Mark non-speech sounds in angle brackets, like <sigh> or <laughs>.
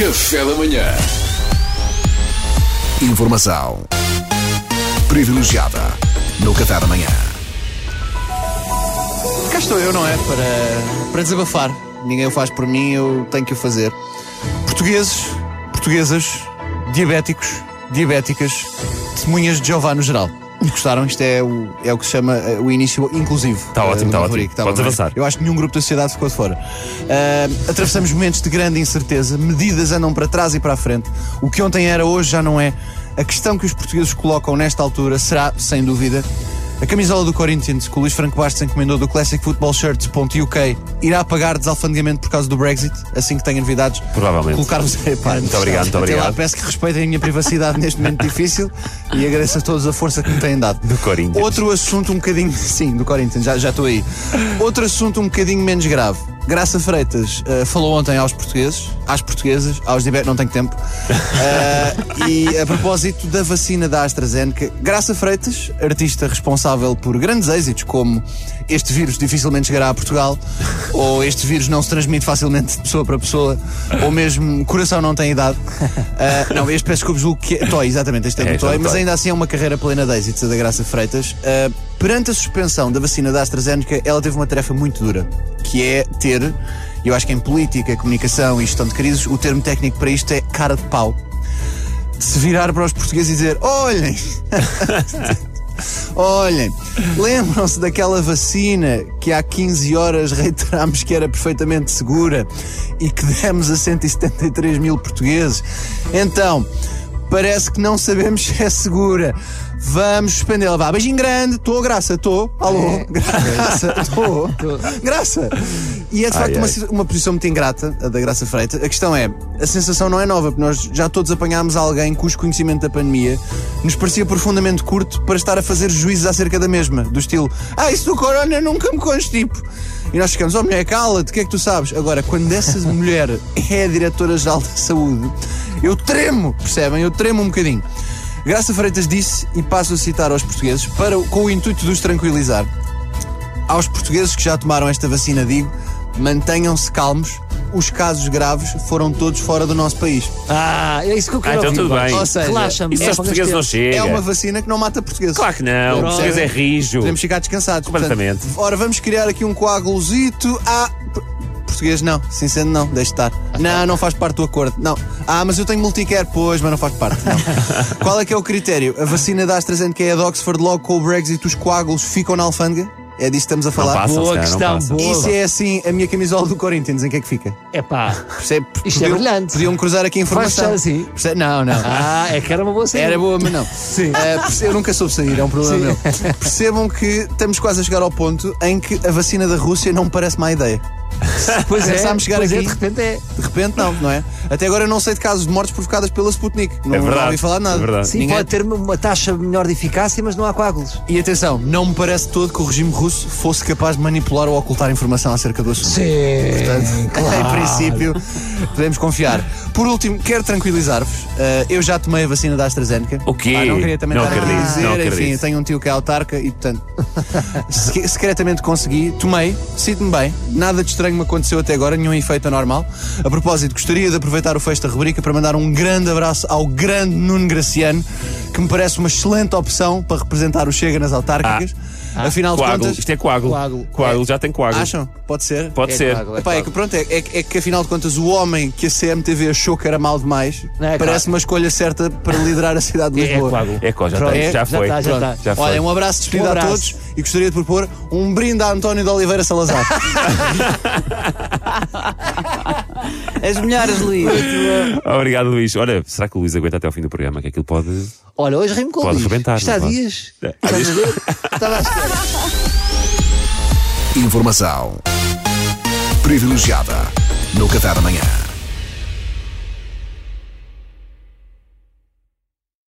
Café da manhã. Informação privilegiada no Café da Manhã. Cá estou eu, não é? Para, para desabafar. Ninguém o faz por mim, eu tenho que o fazer. Portugueses, portuguesas, diabéticos, diabéticas, testemunhas de Jeová no geral. Gostaram? Isto é o, é o que se chama eh, o início inclusivo. Tá ótimo, eh, tá do ótimo. tá Podes não é? avançar. Eu acho que nenhum grupo da sociedade ficou de fora. Ah, atravessamos momentos de grande incerteza, medidas andam para trás e para a frente. O que ontem era, hoje já não é. A questão que os portugueses colocam nesta altura será, sem dúvida, a camisola do Corinthians que o Luís Franco Bastos encomendou do Classic Football Shirts.uk irá pagar desalfandegamento por causa do Brexit, assim que tenha novidades. Provavelmente. Colocar-vos. Epá, Muito obrigado, muito até lá obrigado. peço que respeitem a minha privacidade neste momento difícil e agradeço a todos a força que me têm dado. Do Corinthians. Outro assunto um bocadinho. <laughs> Sim, do Corinthians, já já estou aí. Outro assunto um bocadinho menos grave. Graça Freitas eh, falou ontem aos portugueses, às portuguesas, aos diabéticos, não tenho tempo. Eh, e a propósito da vacina da AstraZeneca, Graça Freitas, artista responsável por grandes êxitos como este vírus dificilmente chegará a Portugal, ou este vírus não se transmite facilmente de pessoa para pessoa, ou mesmo coração não tem idade. Eh, não, este peço desculpa, julgo que é Toy, exatamente, este é, É, do é Toy, mas ainda assim é uma carreira plena de êxitos, a da Graça Freitas. Uh, perante a suspensão da vacina da AstraZeneca, ela teve uma tarefa muito dura, que é ter, eu acho que em política, comunicação e gestão de crises, o termo técnico para isto é cara de pau. De se virar para os portugueses e dizer: olhem, <laughs> olhem, lembram-se daquela vacina que há 15 horas reiterámos que era perfeitamente segura e que demos a 173 mil portugueses? Então, parece que não sabemos se é segura. Vamos suspendê-la. Vá, beijinho grande. Estou, graça, estou. Alô, graça, <laughs> estou. Graça. E é de Ai, facto uma, ai. si- uma posição muito ingrata, a da Graça Freita. A questão é, a sensação não é nova, porque nós já todos apanhámos alguém cujo conhecimento da pandemia nos parecia profundamente curto para estar a fazer juízes acerca da mesma. Do estilo, ah, isso do corona nunca me constipo. E nós ficamos, oh mulher, cala-te, o que é que tu sabes? Agora, quando essa mulher <laughs> é a diretora-geral da saúde, eu tremo, percebem? Eu tremo um bocadinho. Graça Freitas disse, e passo a citar aos portugueses, para, com o intuito de os tranquilizar, aos portugueses que já tomaram esta vacina, digo, mantenham-se calmos, os casos graves foram todos fora do nosso país. Ah, é isso que eu Ah, quero então ouvir. tudo bem. Ou seja, Relaxa-me. Isso é aos portugueses não nós chega. É uma vacina que não mata portugueses. Claro que não. O português é rijo. Podemos ficar descansados. Completamente. Portanto, ora, vamos criar aqui um coagulosito. Ah, português não. Sim sendo não, deixe estar. Não, não faz parte do acordo. Não. Ah, mas eu tenho multicare, pois, mas não faz parte. Não. <laughs> Qual é que é o critério? A vacina da AstraZeneca é a de Oxford, logo com o Brexit os coágulos ficam na alfândega? É disso que estamos a falar? passam, Boa questão, boa. E se é assim, a minha camisola do Corinthians, em que é que fica? É pá. Percebe? Isto é brilhante. Podiam cruzar aqui a informação. fechar assim? Percebe? Não, não. Ah, é que era uma boa saída. Era boa, mas não. Sim. Perce- eu nunca soube sair, é um problema Sim. meu. Percebam que estamos quase a chegar ao ponto em que a vacina da Rússia não me parece má ideia. <laughs> Pois é, Pensámos chegar pois é, aqui. de repente é. De repente, não, não é? Até agora eu não sei de casos de mortes provocadas pela Sputnik. Não, É verdade, não ouvi falar de nada. é verdade. Sim, Ninguém- pode ter uma taxa melhor de eficácia, mas não há coágulos. E atenção, não me parece todo que o regime russo fosse capaz de manipular ou ocultar informação acerca do assunto. Sim, Portanto, <laughs> em princípio, podemos confiar. Por último, quero tranquilizar-vos. eh, eu já tomei a vacina da AstraZeneca. O quê? Ah, não queria também Não estar aqui a acredito, dizer. não Enfim, acredito. eu tenho um tio que é autarca e, portanto, <laughs> se- secretamente consegui. Tomei, sinto-me bem. Nada de estranho me aconteceu até agora, nenhum efeito anormal. A propósito, gostaria de aproveitar o fecho da rubrica para mandar um grande abraço ao grande Nuno Graciano, que me parece uma excelente opção para representar o Chega nas autárquicas. Afinal de Coágulo. contas, Isto é coágulo. Coágulo. Coágulo, já tem coágulo. acham? Pode ser? Pode É ser. coágulo, é Epá, é que pronto, é, é, é que afinal de contas o homem que a CMTV achou que era mal demais É, parece uma escolha certa para liderar a cidade de <laughs> É, é Lisboa. coágulo. É já, tem, é, já já foi. tá, já Pronto, tá. já foi. Olha, um abraço de despedida Um a todos e gostaria de propor um brinde a António de Oliveira Salazar. <laughs> As melhores, Luís. Obrigado, Luís. Olha, será que o Luís aguenta até ao fim do programa? Que aquilo pode. Olha, hoje rimo com o Pode Luís. rebentar, Está há não pode? dias. É, há Estás a dias. ver? Estava à espera. Informação privilegiada no Café da Manhã.